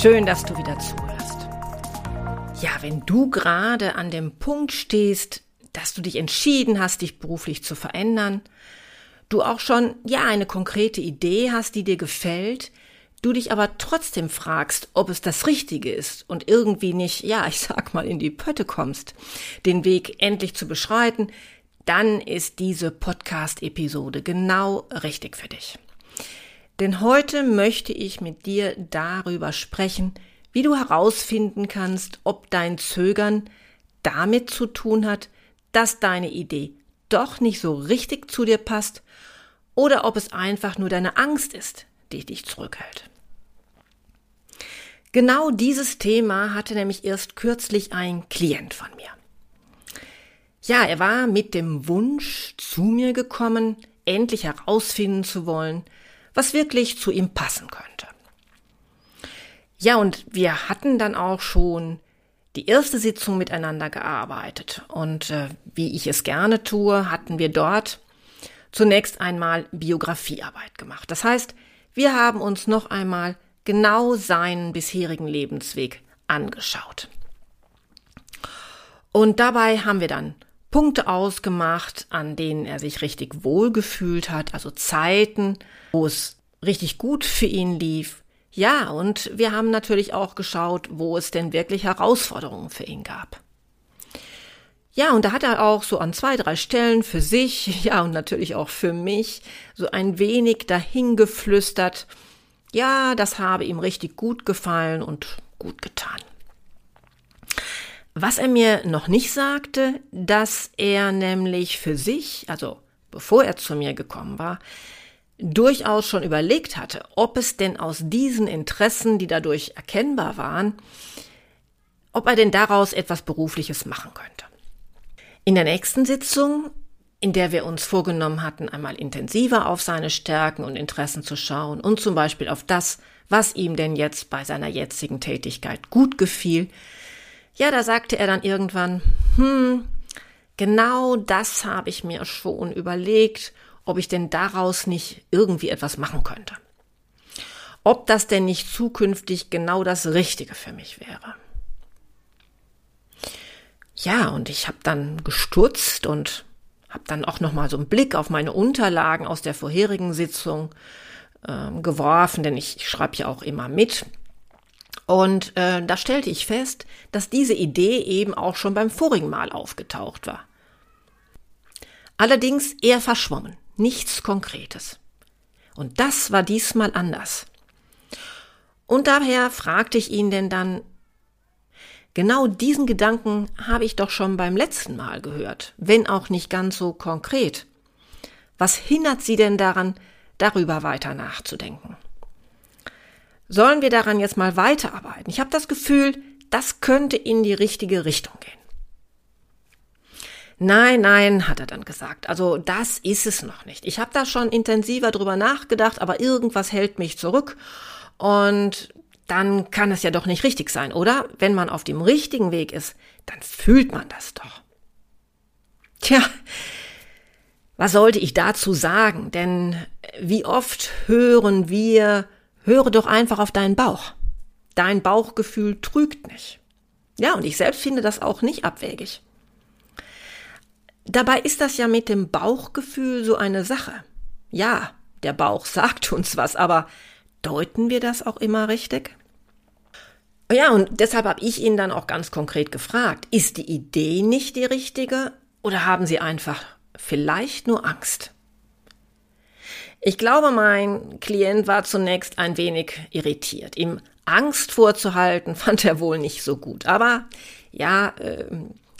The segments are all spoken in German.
Schön, dass du wieder zuhörst. Ja, wenn du gerade an dem Punkt stehst, dass du dich entschieden hast, dich beruflich zu verändern, du auch schon, ja, eine konkrete Idee hast, die dir gefällt, du dich aber trotzdem fragst, ob es das Richtige ist und irgendwie nicht, ja, ich sag mal, in die Pötte kommst, den Weg endlich zu beschreiten, dann ist diese Podcast-Episode genau richtig für dich. Denn heute möchte ich mit dir darüber sprechen, wie du herausfinden kannst, ob dein Zögern damit zu tun hat, dass deine Idee doch nicht so richtig zu dir passt oder ob es einfach nur deine Angst ist, die dich zurückhält. Genau dieses Thema hatte nämlich erst kürzlich ein Klient von mir. Ja, er war mit dem Wunsch zu mir gekommen, endlich herausfinden zu wollen, was wirklich zu ihm passen könnte. Ja, und wir hatten dann auch schon die erste Sitzung miteinander gearbeitet. Und äh, wie ich es gerne tue, hatten wir dort zunächst einmal Biografiearbeit gemacht. Das heißt, wir haben uns noch einmal genau seinen bisherigen Lebensweg angeschaut. Und dabei haben wir dann Punkte ausgemacht, an denen er sich richtig wohlgefühlt hat, also Zeiten, wo es richtig gut für ihn lief. Ja, und wir haben natürlich auch geschaut, wo es denn wirklich Herausforderungen für ihn gab. Ja, und da hat er auch so an zwei, drei Stellen für sich, ja, und natürlich auch für mich, so ein wenig dahingeflüstert, ja, das habe ihm richtig gut gefallen und gut getan. Was er mir noch nicht sagte, dass er nämlich für sich, also bevor er zu mir gekommen war, durchaus schon überlegt hatte, ob es denn aus diesen Interessen, die dadurch erkennbar waren, ob er denn daraus etwas Berufliches machen könnte. In der nächsten Sitzung, in der wir uns vorgenommen hatten, einmal intensiver auf seine Stärken und Interessen zu schauen und zum Beispiel auf das, was ihm denn jetzt bei seiner jetzigen Tätigkeit gut gefiel, ja, da sagte er dann irgendwann, hm, genau das habe ich mir schon überlegt, ob ich denn daraus nicht irgendwie etwas machen könnte. Ob das denn nicht zukünftig genau das Richtige für mich wäre. Ja, und ich habe dann gestutzt und habe dann auch noch mal so einen Blick auf meine Unterlagen aus der vorherigen Sitzung äh, geworfen, denn ich, ich schreibe ja auch immer mit. Und äh, da stellte ich fest, dass diese Idee eben auch schon beim vorigen Mal aufgetaucht war. Allerdings eher verschwommen, nichts Konkretes. Und das war diesmal anders. Und daher fragte ich ihn denn dann, genau diesen Gedanken habe ich doch schon beim letzten Mal gehört, wenn auch nicht ganz so konkret. Was hindert Sie denn daran, darüber weiter nachzudenken? Sollen wir daran jetzt mal weiterarbeiten. Ich habe das Gefühl, das könnte in die richtige Richtung gehen. Nein, nein, hat er dann gesagt. Also das ist es noch nicht. Ich habe da schon intensiver drüber nachgedacht, aber irgendwas hält mich zurück. Und dann kann es ja doch nicht richtig sein, oder? Wenn man auf dem richtigen Weg ist, dann fühlt man das doch. Tja, was sollte ich dazu sagen? Denn wie oft hören wir Höre doch einfach auf deinen Bauch. Dein Bauchgefühl trügt nicht. Ja, und ich selbst finde das auch nicht abwegig. Dabei ist das ja mit dem Bauchgefühl so eine Sache. Ja, der Bauch sagt uns was, aber deuten wir das auch immer richtig? Ja, und deshalb habe ich ihn dann auch ganz konkret gefragt, ist die Idee nicht die richtige oder haben Sie einfach vielleicht nur Angst? Ich glaube, mein Klient war zunächst ein wenig irritiert. Ihm Angst vorzuhalten, fand er wohl nicht so gut. Aber ja, äh,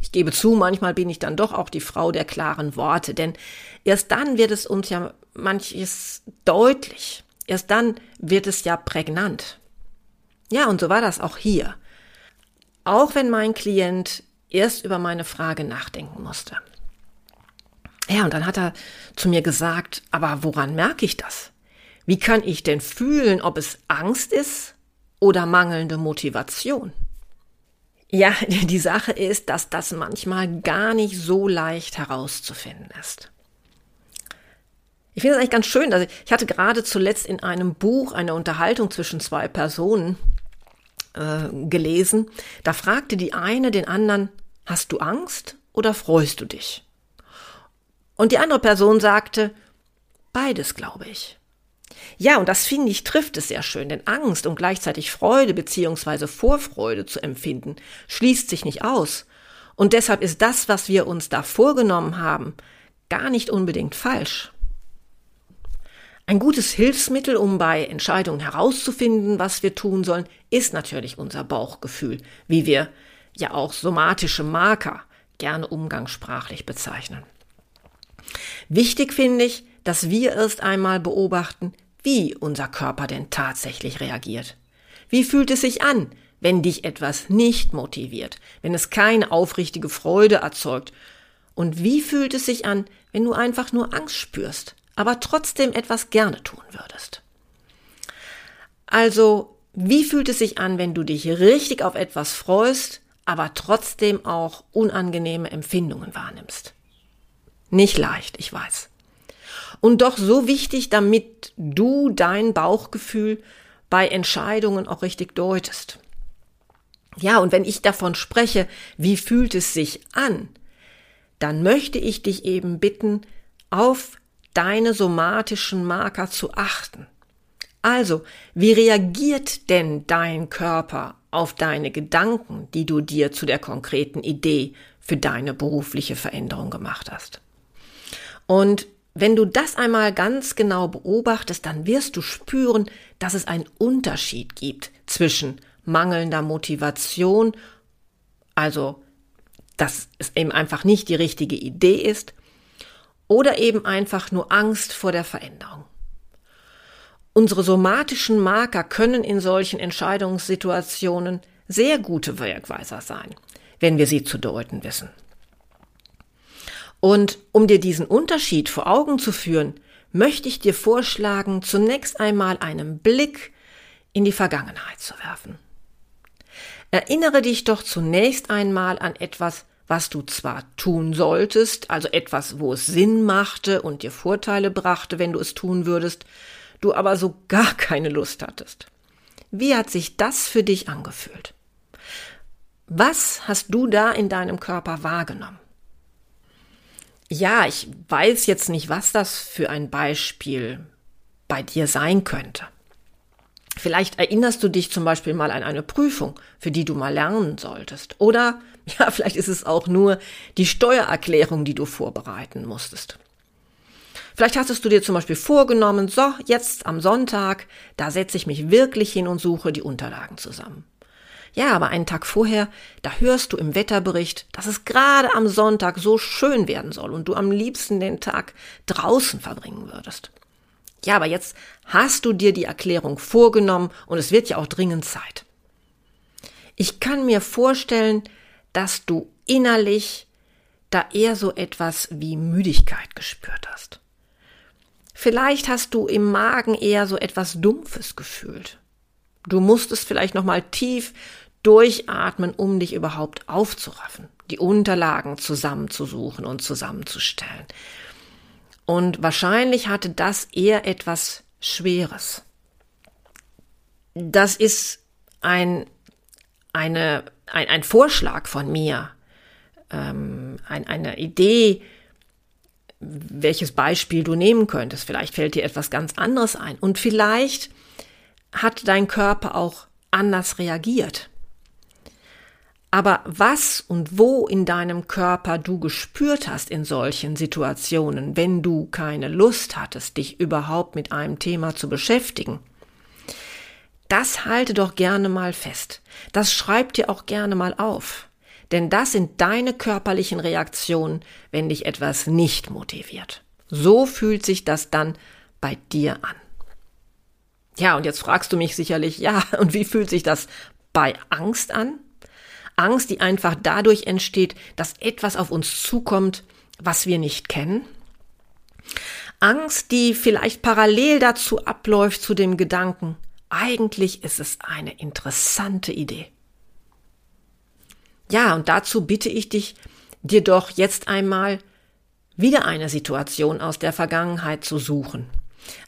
Ich gebe zu, manchmal bin ich dann doch auch die Frau der klaren Worte, denn erst dann wird es uns ja manches deutlich. Erst dann wird es ja prägnant. Ja, und so war das auch hier. Auch wenn mein Klient erst über meine Frage nachdenken musste. Ja, und dann hat er zu mir gesagt, aber woran merke ich das? Wie kann ich denn fühlen, ob es Angst ist oder mangelnde Motivation? Ja, die Sache ist, dass das manchmal gar nicht so leicht herauszufinden ist. Ich finde es eigentlich ganz schön. Also ich hatte gerade zuletzt in einem Buch eine Unterhaltung zwischen zwei Personen äh, gelesen. Da fragte die eine den anderen, hast du Angst oder freust du dich? Und die andere Person sagte, beides glaube ich. Ja, und das finde ich trifft es sehr schön, denn Angst und gleichzeitig Freude beziehungsweise Vorfreude zu empfinden, schließt sich nicht aus. Und deshalb ist das, was wir uns da vorgenommen haben, gar nicht unbedingt falsch. Ein gutes Hilfsmittel, um bei Entscheidungen herauszufinden, was wir tun sollen, ist natürlich unser Bauchgefühl, wie wir ja auch somatische Marker gerne umgangssprachlich bezeichnen. Wichtig finde ich, dass wir erst einmal beobachten, wie unser Körper denn tatsächlich reagiert. Wie fühlt es sich an, wenn dich etwas nicht motiviert, wenn es keine aufrichtige Freude erzeugt? Und wie fühlt es sich an, wenn du einfach nur Angst spürst, aber trotzdem etwas gerne tun würdest. Also, wie fühlt es sich an, wenn du dich richtig auf etwas freust, aber trotzdem auch unangenehme Empfindungen wahrnimmst? Nicht leicht, ich weiß. Und doch so wichtig, damit du dein Bauchgefühl bei Entscheidungen auch richtig deutest. Ja, und wenn ich davon spreche, wie fühlt es sich an, dann möchte ich dich eben bitten, auf deine somatischen Marker zu achten. Also, wie reagiert denn dein Körper auf deine Gedanken, die du dir zu der konkreten Idee für deine berufliche Veränderung gemacht hast? Und wenn du das einmal ganz genau beobachtest, dann wirst du spüren, dass es einen Unterschied gibt zwischen mangelnder Motivation, also dass es eben einfach nicht die richtige Idee ist, oder eben einfach nur Angst vor der Veränderung. Unsere somatischen Marker können in solchen Entscheidungssituationen sehr gute Wirkweiser sein, wenn wir sie zu deuten wissen. Und um dir diesen Unterschied vor Augen zu führen, möchte ich dir vorschlagen, zunächst einmal einen Blick in die Vergangenheit zu werfen. Erinnere dich doch zunächst einmal an etwas, was du zwar tun solltest, also etwas, wo es Sinn machte und dir Vorteile brachte, wenn du es tun würdest, du aber so gar keine Lust hattest. Wie hat sich das für dich angefühlt? Was hast du da in deinem Körper wahrgenommen? Ja, ich weiß jetzt nicht, was das für ein Beispiel bei dir sein könnte. Vielleicht erinnerst du dich zum Beispiel mal an eine Prüfung, für die du mal lernen solltest. Oder ja, vielleicht ist es auch nur die Steuererklärung, die du vorbereiten musstest. Vielleicht hattest du dir zum Beispiel vorgenommen, so, jetzt am Sonntag, da setze ich mich wirklich hin und suche die Unterlagen zusammen. Ja, aber einen Tag vorher, da hörst du im Wetterbericht, dass es gerade am Sonntag so schön werden soll und du am liebsten den Tag draußen verbringen würdest. Ja, aber jetzt hast du dir die Erklärung vorgenommen und es wird ja auch dringend Zeit. Ich kann mir vorstellen, dass du innerlich da eher so etwas wie Müdigkeit gespürt hast. Vielleicht hast du im Magen eher so etwas Dumpfes gefühlt. Du musstest vielleicht nochmal tief durchatmen, um dich überhaupt aufzuraffen, die Unterlagen zusammenzusuchen und zusammenzustellen. Und wahrscheinlich hatte das eher etwas Schweres. Das ist ein, eine ein, ein Vorschlag von mir, ähm, ein, eine Idee, welches Beispiel du nehmen könntest. Vielleicht fällt dir etwas ganz anderes ein. Und vielleicht hat dein Körper auch anders reagiert. Aber was und wo in deinem Körper du gespürt hast in solchen Situationen, wenn du keine Lust hattest, dich überhaupt mit einem Thema zu beschäftigen, das halte doch gerne mal fest. Das schreib dir auch gerne mal auf. Denn das sind deine körperlichen Reaktionen, wenn dich etwas nicht motiviert. So fühlt sich das dann bei dir an. Ja, und jetzt fragst du mich sicherlich, ja, und wie fühlt sich das bei Angst an? Angst, die einfach dadurch entsteht, dass etwas auf uns zukommt, was wir nicht kennen. Angst, die vielleicht parallel dazu abläuft zu dem Gedanken, eigentlich ist es eine interessante Idee. Ja, und dazu bitte ich dich, dir doch jetzt einmal wieder eine Situation aus der Vergangenheit zu suchen.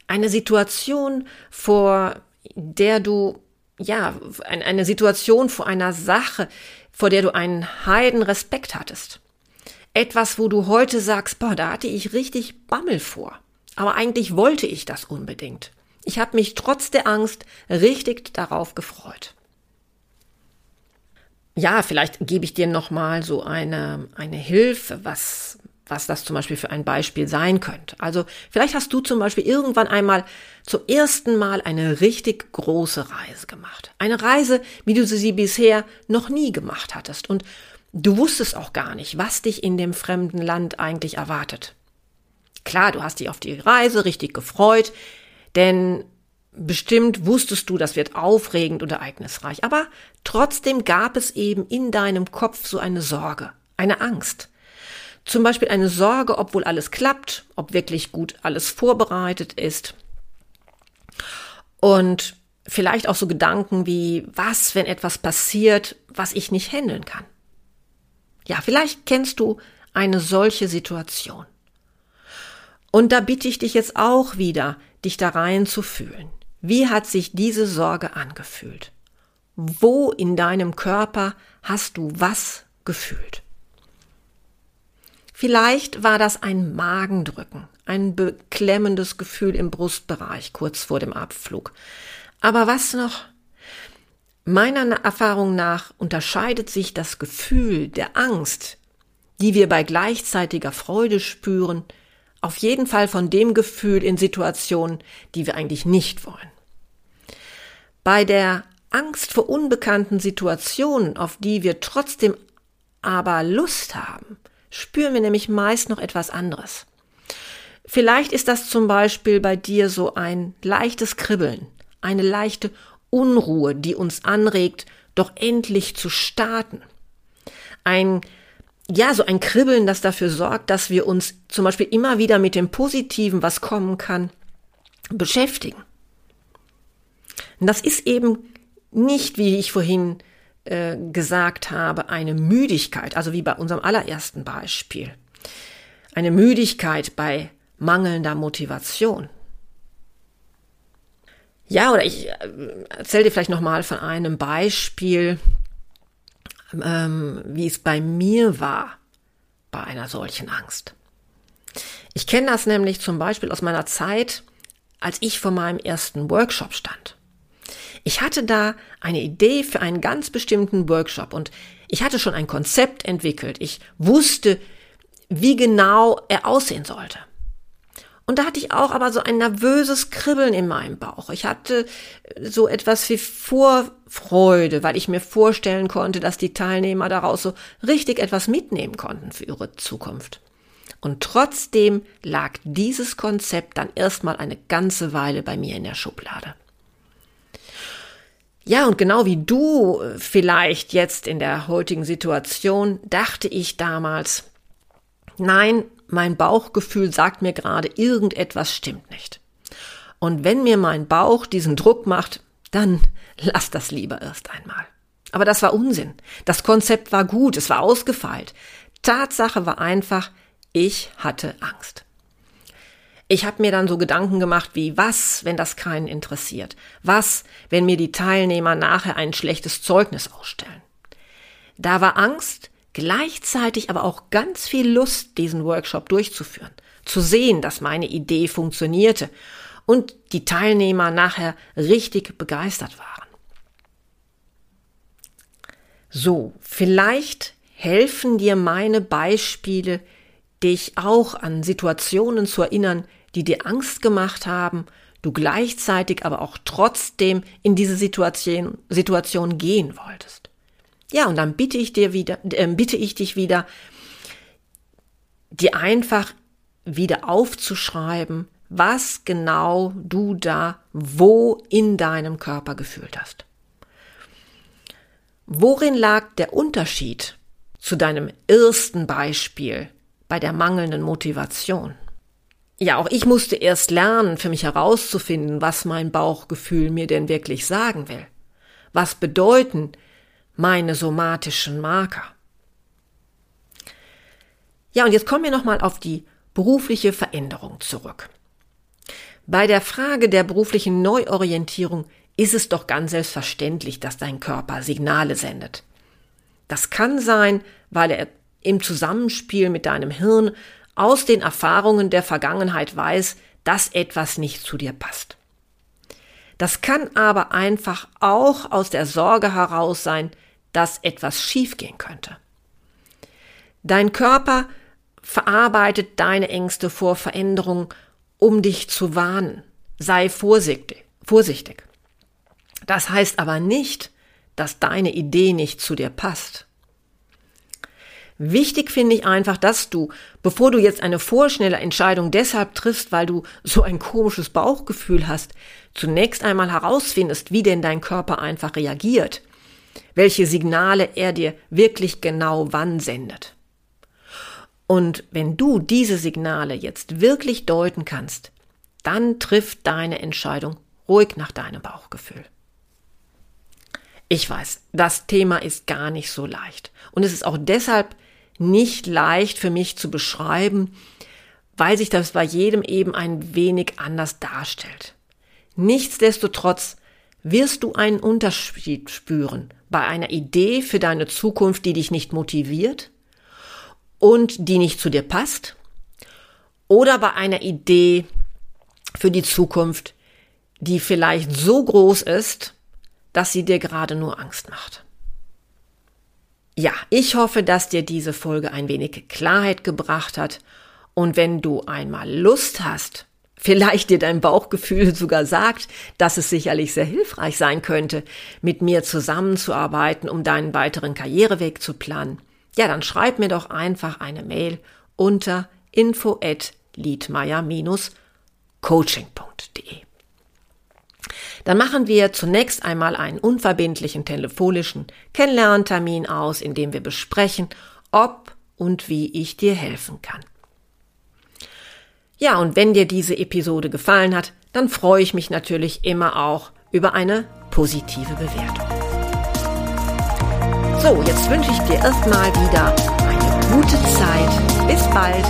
Eine Situation, vor der du, ja, eine Situation vor einer Sache, vor der du einen heiden Respekt hattest. Etwas, wo du heute sagst, boah, da hatte ich richtig Bammel vor. Aber eigentlich wollte ich das unbedingt. Ich habe mich trotz der Angst richtig darauf gefreut. Ja, vielleicht gebe ich dir noch mal so eine eine Hilfe, was was das zum Beispiel für ein Beispiel sein könnte. Also vielleicht hast du zum Beispiel irgendwann einmal zum ersten Mal eine richtig große Reise gemacht. Eine Reise, wie du sie bisher noch nie gemacht hattest. Und du wusstest auch gar nicht, was dich in dem fremden Land eigentlich erwartet. Klar, du hast dich auf die Reise richtig gefreut, denn bestimmt wusstest du, das wird aufregend und ereignisreich. Aber trotzdem gab es eben in deinem Kopf so eine Sorge, eine Angst. Zum Beispiel eine Sorge, ob wohl alles klappt, ob wirklich gut alles vorbereitet ist. Und vielleicht auch so Gedanken wie, was, wenn etwas passiert, was ich nicht handeln kann. Ja, vielleicht kennst du eine solche Situation. Und da bitte ich dich jetzt auch wieder, dich da rein zu fühlen. Wie hat sich diese Sorge angefühlt? Wo in deinem Körper hast du was gefühlt? Vielleicht war das ein Magendrücken, ein beklemmendes Gefühl im Brustbereich kurz vor dem Abflug. Aber was noch? Meiner Erfahrung nach unterscheidet sich das Gefühl der Angst, die wir bei gleichzeitiger Freude spüren, auf jeden Fall von dem Gefühl in Situationen, die wir eigentlich nicht wollen. Bei der Angst vor unbekannten Situationen, auf die wir trotzdem aber Lust haben, spüren wir nämlich meist noch etwas anderes. Vielleicht ist das zum Beispiel bei dir so ein leichtes Kribbeln, eine leichte Unruhe, die uns anregt, doch endlich zu starten. Ein, ja, so ein Kribbeln, das dafür sorgt, dass wir uns zum Beispiel immer wieder mit dem Positiven, was kommen kann, beschäftigen. Und das ist eben nicht, wie ich vorhin äh, gesagt habe, eine Müdigkeit, also wie bei unserem allerersten Beispiel. Eine Müdigkeit bei mangelnder Motivation. Ja, oder ich äh, erzähle dir vielleicht nochmal von einem Beispiel, ähm, wie es bei mir war bei einer solchen Angst. Ich kenne das nämlich zum Beispiel aus meiner Zeit, als ich vor meinem ersten Workshop stand. Ich hatte da eine Idee für einen ganz bestimmten Workshop und ich hatte schon ein Konzept entwickelt. Ich wusste, wie genau er aussehen sollte. Und da hatte ich auch aber so ein nervöses Kribbeln in meinem Bauch. Ich hatte so etwas wie Vorfreude, weil ich mir vorstellen konnte, dass die Teilnehmer daraus so richtig etwas mitnehmen konnten für ihre Zukunft. Und trotzdem lag dieses Konzept dann erstmal eine ganze Weile bei mir in der Schublade. Ja, und genau wie du äh, vielleicht jetzt in der heutigen Situation, dachte ich damals, nein, mein Bauchgefühl sagt mir gerade, irgendetwas stimmt nicht. Und wenn mir mein Bauch diesen Druck macht, dann lass das lieber erst einmal. Aber das war Unsinn. Das Konzept war gut, es war ausgefeilt. Tatsache war einfach, ich hatte Angst. Ich habe mir dann so Gedanken gemacht wie, was, wenn das keinen interessiert? Was, wenn mir die Teilnehmer nachher ein schlechtes Zeugnis ausstellen? Da war Angst, gleichzeitig aber auch ganz viel Lust, diesen Workshop durchzuführen, zu sehen, dass meine Idee funktionierte und die Teilnehmer nachher richtig begeistert waren. So, vielleicht helfen dir meine Beispiele, dich auch an Situationen zu erinnern, die dir Angst gemacht haben, du gleichzeitig aber auch trotzdem in diese Situation, Situation gehen wolltest. Ja, und dann bitte ich dir wieder, äh, bitte ich dich wieder, dir einfach wieder aufzuschreiben, was genau du da wo in deinem Körper gefühlt hast. Worin lag der Unterschied zu deinem ersten Beispiel bei der mangelnden Motivation? Ja, auch ich musste erst lernen, für mich herauszufinden, was mein Bauchgefühl mir denn wirklich sagen will. Was bedeuten meine somatischen Marker? Ja, und jetzt kommen wir nochmal auf die berufliche Veränderung zurück. Bei der Frage der beruflichen Neuorientierung ist es doch ganz selbstverständlich, dass dein Körper Signale sendet. Das kann sein, weil er im Zusammenspiel mit deinem Hirn aus den Erfahrungen der Vergangenheit weiß, dass etwas nicht zu dir passt. Das kann aber einfach auch aus der Sorge heraus sein, dass etwas schiefgehen könnte. Dein Körper verarbeitet deine Ängste vor Veränderung, um dich zu warnen. Sei vorsichtig, vorsichtig. Das heißt aber nicht, dass deine Idee nicht zu dir passt. Wichtig finde ich einfach, dass du, bevor du jetzt eine vorschnelle Entscheidung deshalb triffst, weil du so ein komisches Bauchgefühl hast, zunächst einmal herausfindest, wie denn dein Körper einfach reagiert, welche Signale er dir wirklich genau wann sendet. Und wenn du diese Signale jetzt wirklich deuten kannst, dann trifft deine Entscheidung ruhig nach deinem Bauchgefühl. Ich weiß, das Thema ist gar nicht so leicht. Und es ist auch deshalb nicht leicht für mich zu beschreiben, weil sich das bei jedem eben ein wenig anders darstellt. Nichtsdestotrotz wirst du einen Unterschied spüren bei einer Idee für deine Zukunft, die dich nicht motiviert und die nicht zu dir passt, oder bei einer Idee für die Zukunft, die vielleicht so groß ist, dass sie dir gerade nur Angst macht. Ja, ich hoffe, dass dir diese Folge ein wenig Klarheit gebracht hat. Und wenn du einmal Lust hast, vielleicht dir dein Bauchgefühl sogar sagt, dass es sicherlich sehr hilfreich sein könnte, mit mir zusammenzuarbeiten, um deinen weiteren Karriereweg zu planen, ja, dann schreib mir doch einfach eine Mail unter info at liedmeier-coaching.de. Dann machen wir zunächst einmal einen unverbindlichen telefonischen Kennenlerntermin aus, in dem wir besprechen, ob und wie ich dir helfen kann. Ja, und wenn dir diese Episode gefallen hat, dann freue ich mich natürlich immer auch über eine positive Bewertung. So, jetzt wünsche ich dir erstmal wieder eine gute Zeit. Bis bald.